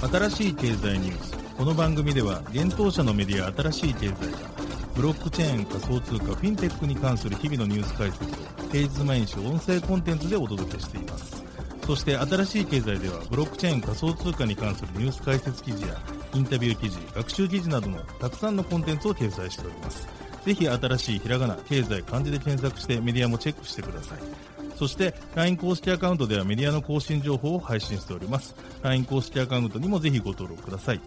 新しい経済ニュースこの番組では現当社のメディア新しい経済がブロックチェーン仮想通貨フィンテックに関する日々のニュース解説を平日毎日音声コンテンツでお届けしていますそして新しい経済ではブロックチェーン仮想通貨に関するニュース解説記事やインタビュー記事学習記事などのたくさんのコンテンツを掲載しております。ぜひ新しいひらがな経済漢字で検索してメディアもチェックしてください。そして LINE 公式アカウントではメディアの更新情報を配信しております。LINE 公式アカウントにもぜひご登録ください。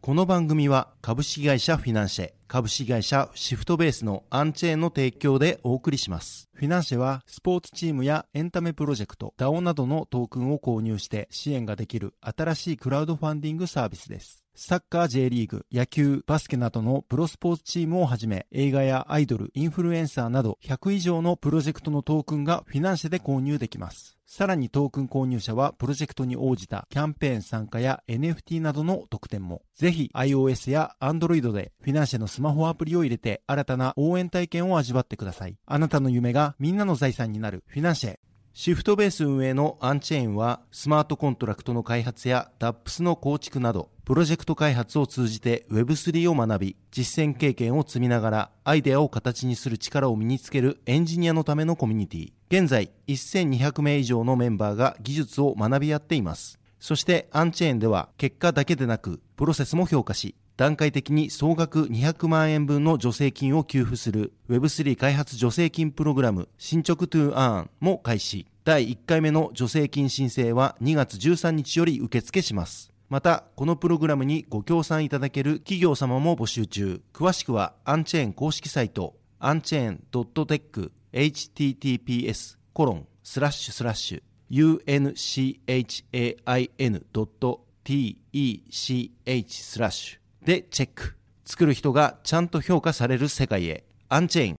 この番組は株式会社フィナンシェ、株式会社シフトベースの UNCHAIN の提供でお送りします。フィナンシェはスポーツチームやエンタメプロジェクト、DAO などのトークンを購入して支援ができる新しいクラウドファンディングサービスです。サッカー J リーグ、野球、バスケなどのプロスポーツチームをはじめ、映画やアイドル、インフルエンサーなど100以上のプロジェクトのトークンがフィナンシェで購入できます。さらにトークン購入者はプロジェクトに応じたキャンペーン参加や NFT などの特典も。ぜひ iOS や Android でフィナンシェのスマホアプリを入れて新たな応援体験を味わってください。あなたの夢がみんなの財産になるフィナンシェ。シフトベース運営の UNCHAIN はスマートコントラクトの開発や DApps の構築などプロジェクト開発を通じて Web3 を学び実践経験を積みながらアイデアを形にする力を身につけるエンジニアのためのコミュニティ現在1200名以上のメンバーが技術を学び合っていますそして UNCHAIN では結果だけでなくプロセスも評価し段階的に総額200万円分の助成金を給付する Web3 開発助成金プログラム進捗 to earn も開始。第1回目の助成金申請は2月13日より受付します。またこのプログラムにご協賛いただける企業様も募集中。詳しくはアンチェーン公式サイトアンチェーン .tech https コロンスラッシュスラッシュ unchain.tech スラッシュ。でチェック。作る人がちゃんと評価される世界へ。アンチェーン。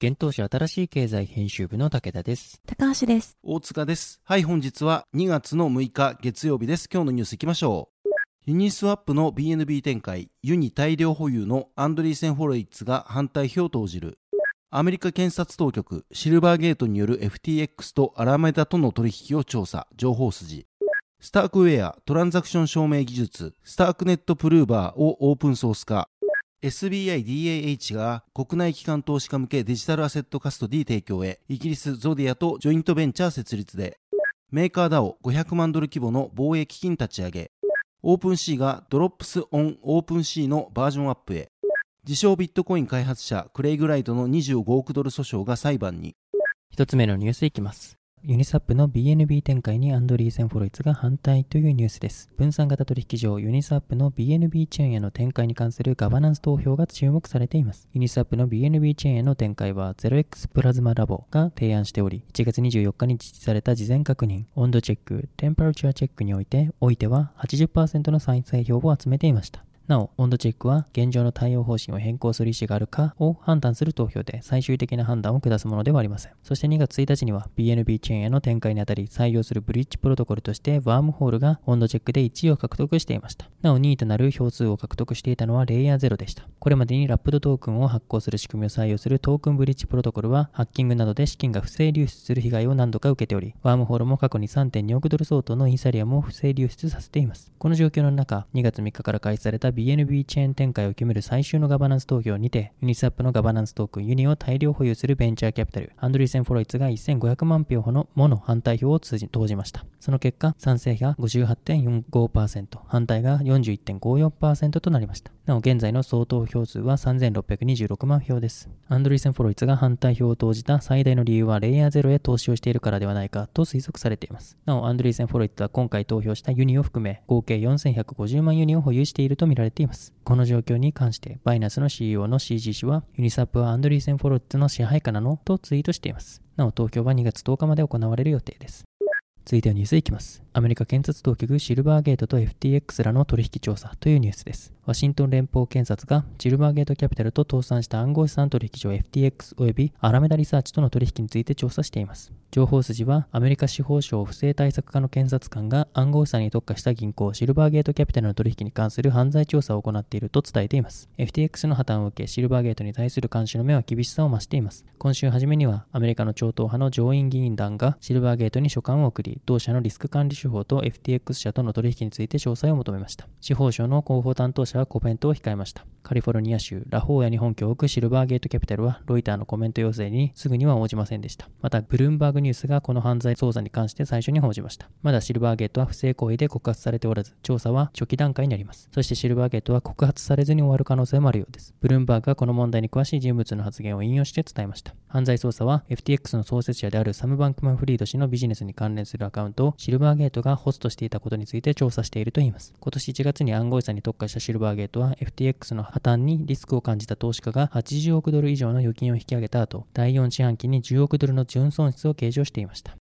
現当社新しい経済編集部の武田です。高橋です。大塚です。はい本日は2月の6日月曜日です。今日のニュースいきましょう。ユニスワップの BNB 展開。ユニ大量保有のアンドリーセン・フォロイッツが反対票を投じる。アメリカ検察当局シルバーゲートによる FTX とアラメダとの取引を調査。情報筋スタークウェアトランザクション証明技術スタークネットプルーバーをオープンソース化。SBI-DAH が国内機関投資家向けデジタルアセットカストディ提供へイギリスゾディアとジョイントベンチャー設立で。メーカー DAO500 万ドル規模の防衛基金立ち上げ。 OpenSea が Drops on OpenSea のバージョンアップへ。自称ビットコイン開発者クレイグライトの25億ドル訴訟が裁判に。一つ目のニュースいきます。ユニサップの BNB 展開にアンドリーセン・フォロイツが反対というニュースです。分散型取引所ユニサップの BNB チェーンへの展開に関するガバナンス投票が注目されています。ユニサップの BNB チェーンへの展開は 0x プラズマラボが提案しており、1月24日に実施された事前確認、温度チェック、 Temperature Check において、おいては80%の賛成票を集めていました。なお、温度チェックは現状の対応方針を変更する意思があるかを判断する投票で最終的な判断を下すものではありません。そして2月1日には BNB チェーンへの展開にあたり採用するブリッジプロトコルとしてワームホールが温度チェックで1位を獲得していました。なお2位となる票数を獲得していたのはレイヤー0でした。これまでにラップドトークンを発行する仕組みを採用するトークンブリッジプロトコルはハッキングなどで資金が不正流出する被害を何度か受けており、ワームホールも過去に3.2億ドル相当のイーサリアムを不正流出させています。この状況の中、2月3日から開始された BNB チェーン展開を決める最終のガバナンス投票にて、ユニスワップのガバナンストークンユニを大量保有するベンチャーキャピタル、アンドリーセン・フォロイツが1500万票のもの反対票を通じ投じました。その結果、賛成が58.45%、反対が41.54%となりました。なお、現在の総投票数は3626万票です。アンドリーセン・フォロイツが反対票を投じた最大の理由は、レイヤー0へ投資をしているからではないかと推測されています。なお、アンドリーセン・フォロイツは今回投票したユニを含め、合計4150万ユニを保有していると見られています。この状況に関して、バイナスの CEO の CG 氏は、ユニサップはアンドリーセン・フォロッツの支配下なのとツイートしています。なお、東京は2月10日まで行われる予定です。続いてはニュースいきます。アメリカ検察当局シルバーゲートと FTX らの取引調査というニュースです。ワシントン連邦検察がシルバーゲートキャピタルと倒産した暗号資産取引所 FTX 及びアラメダリサーチとの取引について調査しています。情報筋はアメリカ司法省不正対策課の検察官が暗号資産に特化した銀行シルバーゲートキャピタルの取引に関する犯罪調査を行っていると伝えています。FTX の破綻を受けシルバーゲートに対する監視の目は厳しさを増しています。今週初めにはアメリカの超党派の上院議員団がシルバーゲートに書簡を送り、同社のリスク管理手法と FTX 社との取引について詳細を求めました。司法省の広報担当者はコメントを控えました。カリフォルニア州ラホーヤに本拠を置くシルバーゲートキャピタルはロイターのコメント要請にすぐには応じませんでした。また、ブルームバーグニュースがこの犯罪捜査に関して最初に報じました。まだシルバーゲートは不正行為で告発されておらず、調査は初期段階になります。そしてシルバーゲートは告発されずに終わる可能性もあるようです。ブルームバーグがこの問題に詳しい人物の発言を引用して伝えました。犯罪捜査は FTX の創設者であるサム・バンクマン・フリード氏のビジネスに関連するアカウントをシルバーゲートがホストしていたことについて調査しているといいます。今年1月に暗号資産に特化したシルバーゲートは FTX の破綻にリスクを感じた投資家が80億ドル以上の預金を引き上げた後、第4四半期に10億ドルの純損失を計上していました。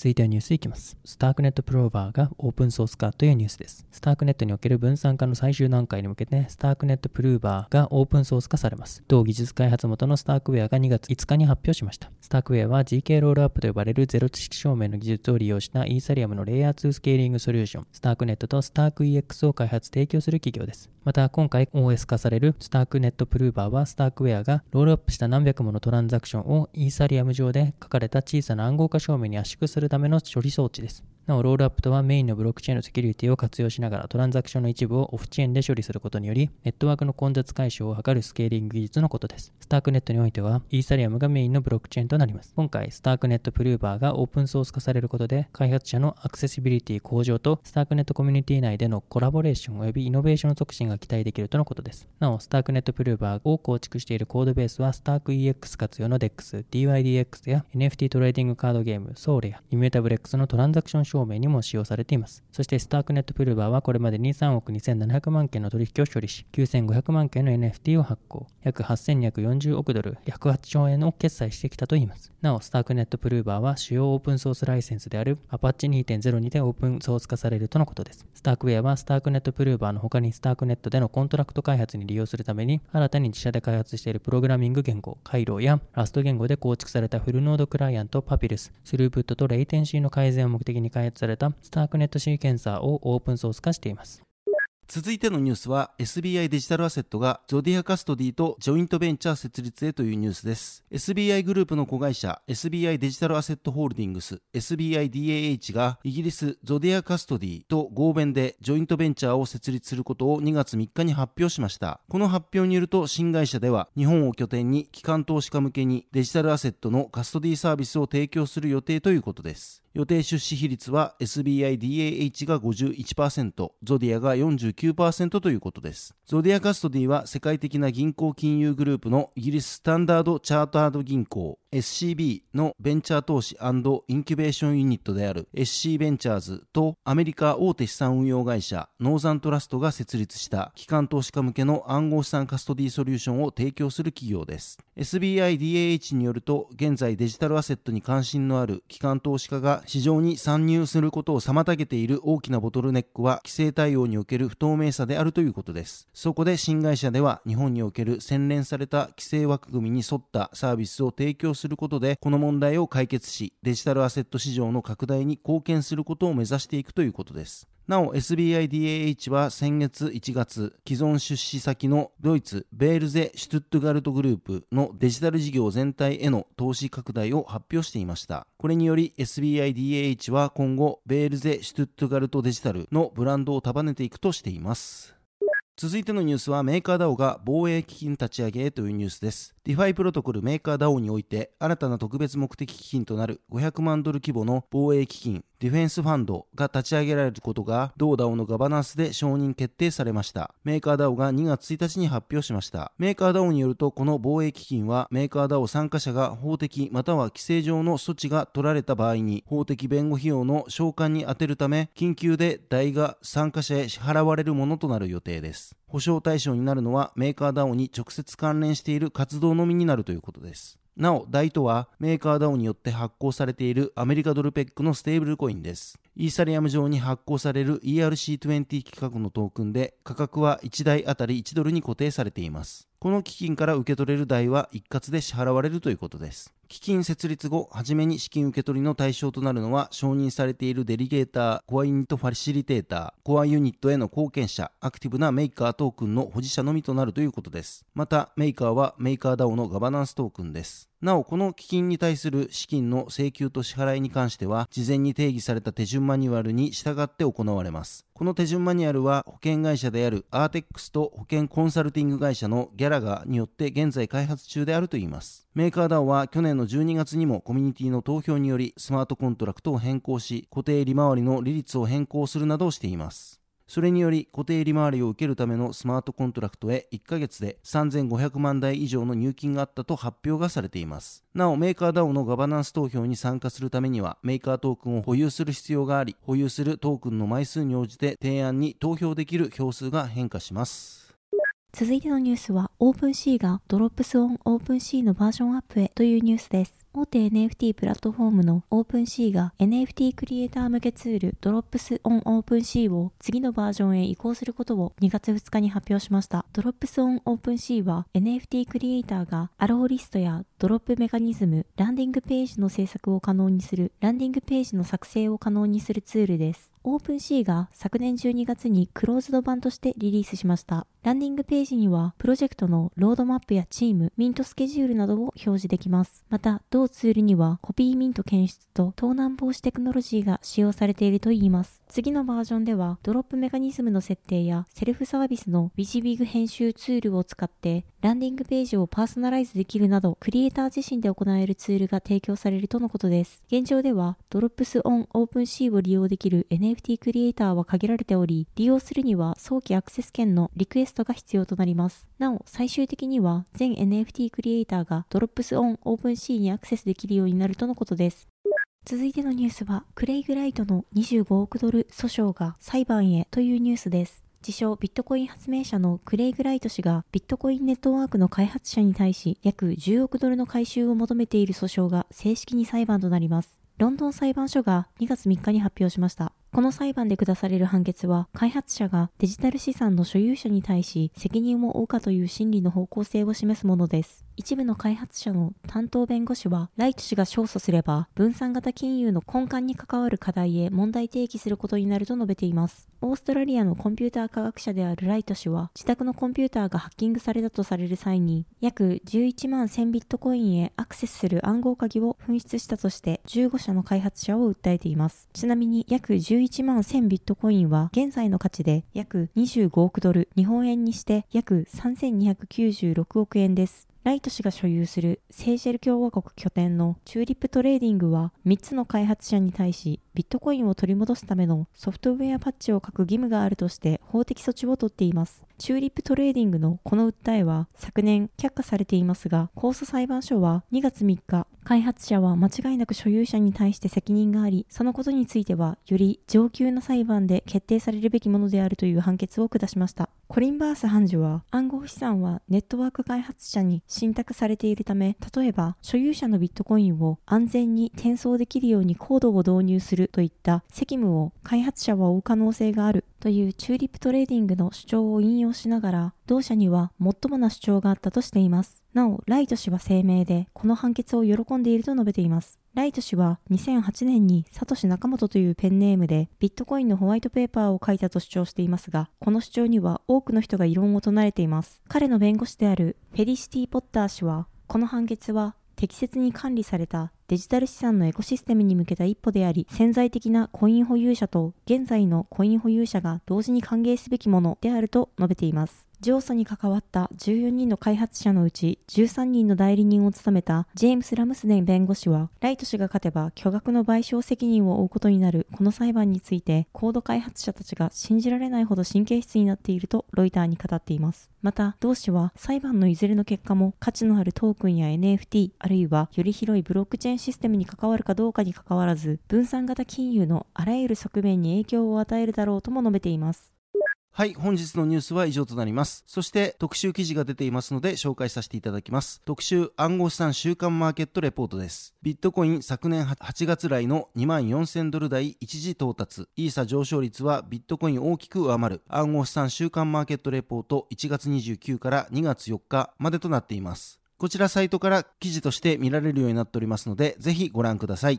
続いてはニュースいきます。スタークネットプローバーがオープンソース化というニュースです。スタークネットにおける分散化の最終段階に向けて、スタークネットプルーバーがオープンソース化されます。同技術開発元のスタークウェアが2月5日に発表しました。スタークウェアは GK ロールアップと呼ばれるゼロ知識証明の技術を利用したイーサリアムのレイヤー2スケーリングソリューション、スタークネットとスターク EX を開発提供する企業です。また、今回 OS 化されるスタークネットプルーバーは、スタークウェアがロールアップした何百ものトランザクションをイーサリアム上で書かれた小さな暗号化証明に圧縮するするための処理装置です。なお、ロールアップとはメインのブロックチェーンのセキュリティを活用しながらトランザクションの一部をオフチェーンで処理することにより、ネットワークの混雑解消を図るスケーリング技術のことです。 Starknet においては、イーサリアムがメインのブロックチェーンとなります。今回、 Starknet Prover がオープンソース化されることで、開発者のアクセシビリティ向上と、 Starknet コミュニティ内でのコラボレーション及びイノベーション促進が期待できるとのことです。なお、 Starknet Prover を構築しているコードベースは、 StarkEx 活用の DEX、 dYdX や NFT トレーディングカードゲーム、 Sorare や Immutable X のトランザクション証明にも使用されています。そして Starknet Prover はこれまでに3億2700万件の取引を処理し、9500万件の NFT を発行、約8240億ドル、108兆円を決済してきたといいます。なお、 Starknet Prover は主要オープンソースライセンスである Apache 2.0にてオープンソース化されるとのことです。 StarkWare は Starknet Prover の他に Starknet でのコントラクト開発に利用するために、新たに自社で開発しているプログラミング言語、回路や Rust 言語で構築されたフルノードクライアント Papyrus、スループットとレイテンシーの改善を目的に開開発された Starknet Sequencer をオープンソース化しています。続いてのニュースは SBI デジタルアセットがゾディアカストディとジョイントベンチャー設立へというニュースです。SBI グループの子会社 SBI デジタルアセットホールディングス SBIDAH がイギリスゾディアカストディと合弁でジョイントベンチャーを設立することを2月3日に発表しました。この発表によると新会社では日本を拠点に機関投資家向けにデジタルアセットのカストディサービスを提供する予定ということです。予定出資比率は SBIDAH が51%、ゾディアが49%ということです。ゾディアカストディは世界的な銀行金融グループのイギリススタンダードチャータード銀行 SCB のベンチャー投資インキュベーションユニットである SC ベンチャーズとアメリカ大手資産運用会社ノーザントラストが設立した機関投資家向けの暗号資産カストディソリューションを提供する企業です。SBIDAH によると現在デジタルアセットに関心のある機関投資家が市場に参入することを妨げている大きなボトルネックは規制対応における不透明さであるということです。そこで新会社では日本における洗練された規制枠組みに沿ったサービスを提供するすることでこの問題を解決しデジタルアセット市場の拡大に貢献することを目指していくということです。なお SBIDAH は先月1月、既存出資先のドイツ、ベールゼ・シュトゥットガルトグループのデジタル事業全体への投資拡大を発表していました。これにより SBIDAH は今後、ベールゼ・シュトゥットガルトデジタルのブランドを束ねていくとしています。続いてのニュースはメーカー DAO が防衛基金立ち上げへというニュースです。DeFi プロトコルメーカー DAO において新たな特別目的基金となる500万ドル規模の防衛基金ディフェンスファンドが立ち上げられることが同 DAO のガバナンスで承認決定されました。メーカー DAO が2月1日に発表しました。メーカー DAO によるとこの防衛基金はメーカー DAO 参加者が法的または規制上の措置が取られた場合に法的弁護費用の償還に充てるため緊急で代が参加者へ支払われるものとなる予定です。保証対象になるのはメーカー DAO に直接関連している活動のみになるということです。なお、大とはメーカー DAO によって発行されているアメリカドルペッグのステーブルコインです。イーサリアム上に発行される ERC20 規格のトークンで価格は1 DAI あたり1ドルに固定されています。この基金から受け取れる DAI は一括で支払われるということです。基金設立後、初めに資金受け取りの対象となるのは、承認されているデリゲーター、コアユニットファシリテーター、コアユニットへの貢献者、アクティブなメーカートークンの保持者のみとなるということです。また、メーカーはメーカー DAO のガバナンストークンです。なお、この基金に対する資金の請求と支払いに関しては、事前に定義された手順マニュアルに従って行われます。この手順マニュアルは、保険会社であるアーテックスと保険コンサルティング会社のギャラガーによって現在開発中であるといいます。メーカー DAO は去年の12月にもコミュニティの投票によりスマートコントラクトを変更し、固定利回りの利率を変更するなどしています。それにより固定利回りを受けるためのスマートコントラクトへ1ヶ月で3500万 DAI 以上の入金があったと発表がされています。なお、メーカー DAO のガバナンス投票に参加するためには、メーカートークンを保有する必要があり、保有するトークンの枚数に応じて提案に投票できる票数が変化します。続いてのニュースは、OpenC がドロップスオン OpenC のバージョンアップへというニュースです。大手 NFT プラットフォームの OpenSea が NFT クリエイター向けツール Drops on OpenC を次のバージョンへ移行することを2月2日に発表しました。Drops on OpenSea は NFT クリエイターがアローリストやドロップメカニズム、ランディングページの制作を可能にする、ランディングページの作成を可能にするツールです。 OpenSea が昨年12月にクローズド版としてリリースしました。ランディングページにはプロジェクトのロードマップやチーム、ミントスケジュールなどを表示できます。また、同ツールにはコピーミント検出と盗難防止テクノロジーが使用されているといいます。次のバージョンではドロップメカニズムの設定やセルフサービスの WYSIWYG 編集ツールを使ってランディングページをパーソナライズできるなどクリエイター自身で行えるツールが提供されるとのことです。現状では Drops on OpenSea を利用できる NFT クリエイターは限られており利用するには早期アクセス権のリクエストが必要となります。なお最終的には全 NFT クリエイターが Drops on OpenSea にアクセスできるようになるとのことです。続いてのニュースは、クレイグライトの25億ドル訴訟が裁判へというニュースです。自称ビットコイン発明者のクレイグライト氏がビットコインネットワークの開発者に対し約10億ドルの回収を求めている訴訟が正式に裁判となります。ロンドン裁判所が2月3日に発表しました。この裁判で下される判決は、開発者がデジタル資産の所有者に対し責任を負うかという心理の方向性を示すものです。一部の開発者の担当弁護士は、ライト氏が勝訴すれば、分散型金融の根幹に関わる課題へ問題提起することになると述べています。オーストラリアのコンピューター科学者であるライト氏は、自宅のコンピューターがハッキングされたとされる際に、約11万1000ビットコインへアクセスする暗号鍵を紛失したとして、15社の開発者を訴えています。ちなみに、約11万1000ビットコインは、現在の価値で約25億ドル、日本円にして約3296億円です。ライト氏が所有するセーシェル共和国拠点のチューリップトレーディングは3つの開発者に対しビットコインを取り戻すためのソフトウェアパッチを書く義務があるとして法的措置を取っています。チューリップトレーディングのこの訴えは昨年却下されていますが、控訴裁判所は2月3日、開発者は間違いなく所有者に対して責任があり、そのことについてはより上級な裁判で決定されるべきものであるという判決を下しました。コリンバース判事は暗号資産はネットワーク開発者に信託されているため、例えば所有者のビットコインを安全に転送できるようにコードを導入するといった責務を開発者は負う可能性があるというチューリップトレーディングの主張を引用しながら、同社にはもっともな主張があったとしています。なお、ライト氏は声明で、この判決を喜んでいると述べています。ライト氏は2008年にサトシナカモトというペンネームでビットコインのホワイトペーパーを書いたと主張していますが、この主張には多くの人が異論を唱えています。彼の弁護士であるフェリシティ・ポッター氏は、この判決は適切に管理されたデジタル資産のエコシステムに向けた一歩であり、潜在的なコイン保有者と現在のコイン保有者が同時に歓迎すべきものであると述べています。上訴に関わった14人の開発者のうち13人の代理人を務めたジェームス・ラムスデン弁護士は、ライト氏が勝てば巨額の賠償責任を負うことになるこの裁判について、コード開発者たちが信じられないほど神経質になっているとロイターに語っています。また、同氏は裁判のいずれの結果も価値のあるトークンや NFT、あるいはより広いブロックチェーンシステムに関わるかどうかに関わらず、分散型金融のあらゆる側面に影響を与えるだろうとも述べています。はい、本日のニュースは以上となります。そして特集記事が出ていますので紹介させていただきます。特集暗号資産週間マーケットレポートです。ビットコイン昨年8月来の2万4000ドル台一時到達。イーサ上昇率はビットコイン大きく上回る暗号資産週間マーケットレポート1月29から2月4日までとなっています。こちらサイトから記事として見られるようになっておりますので、ぜひご覧ください。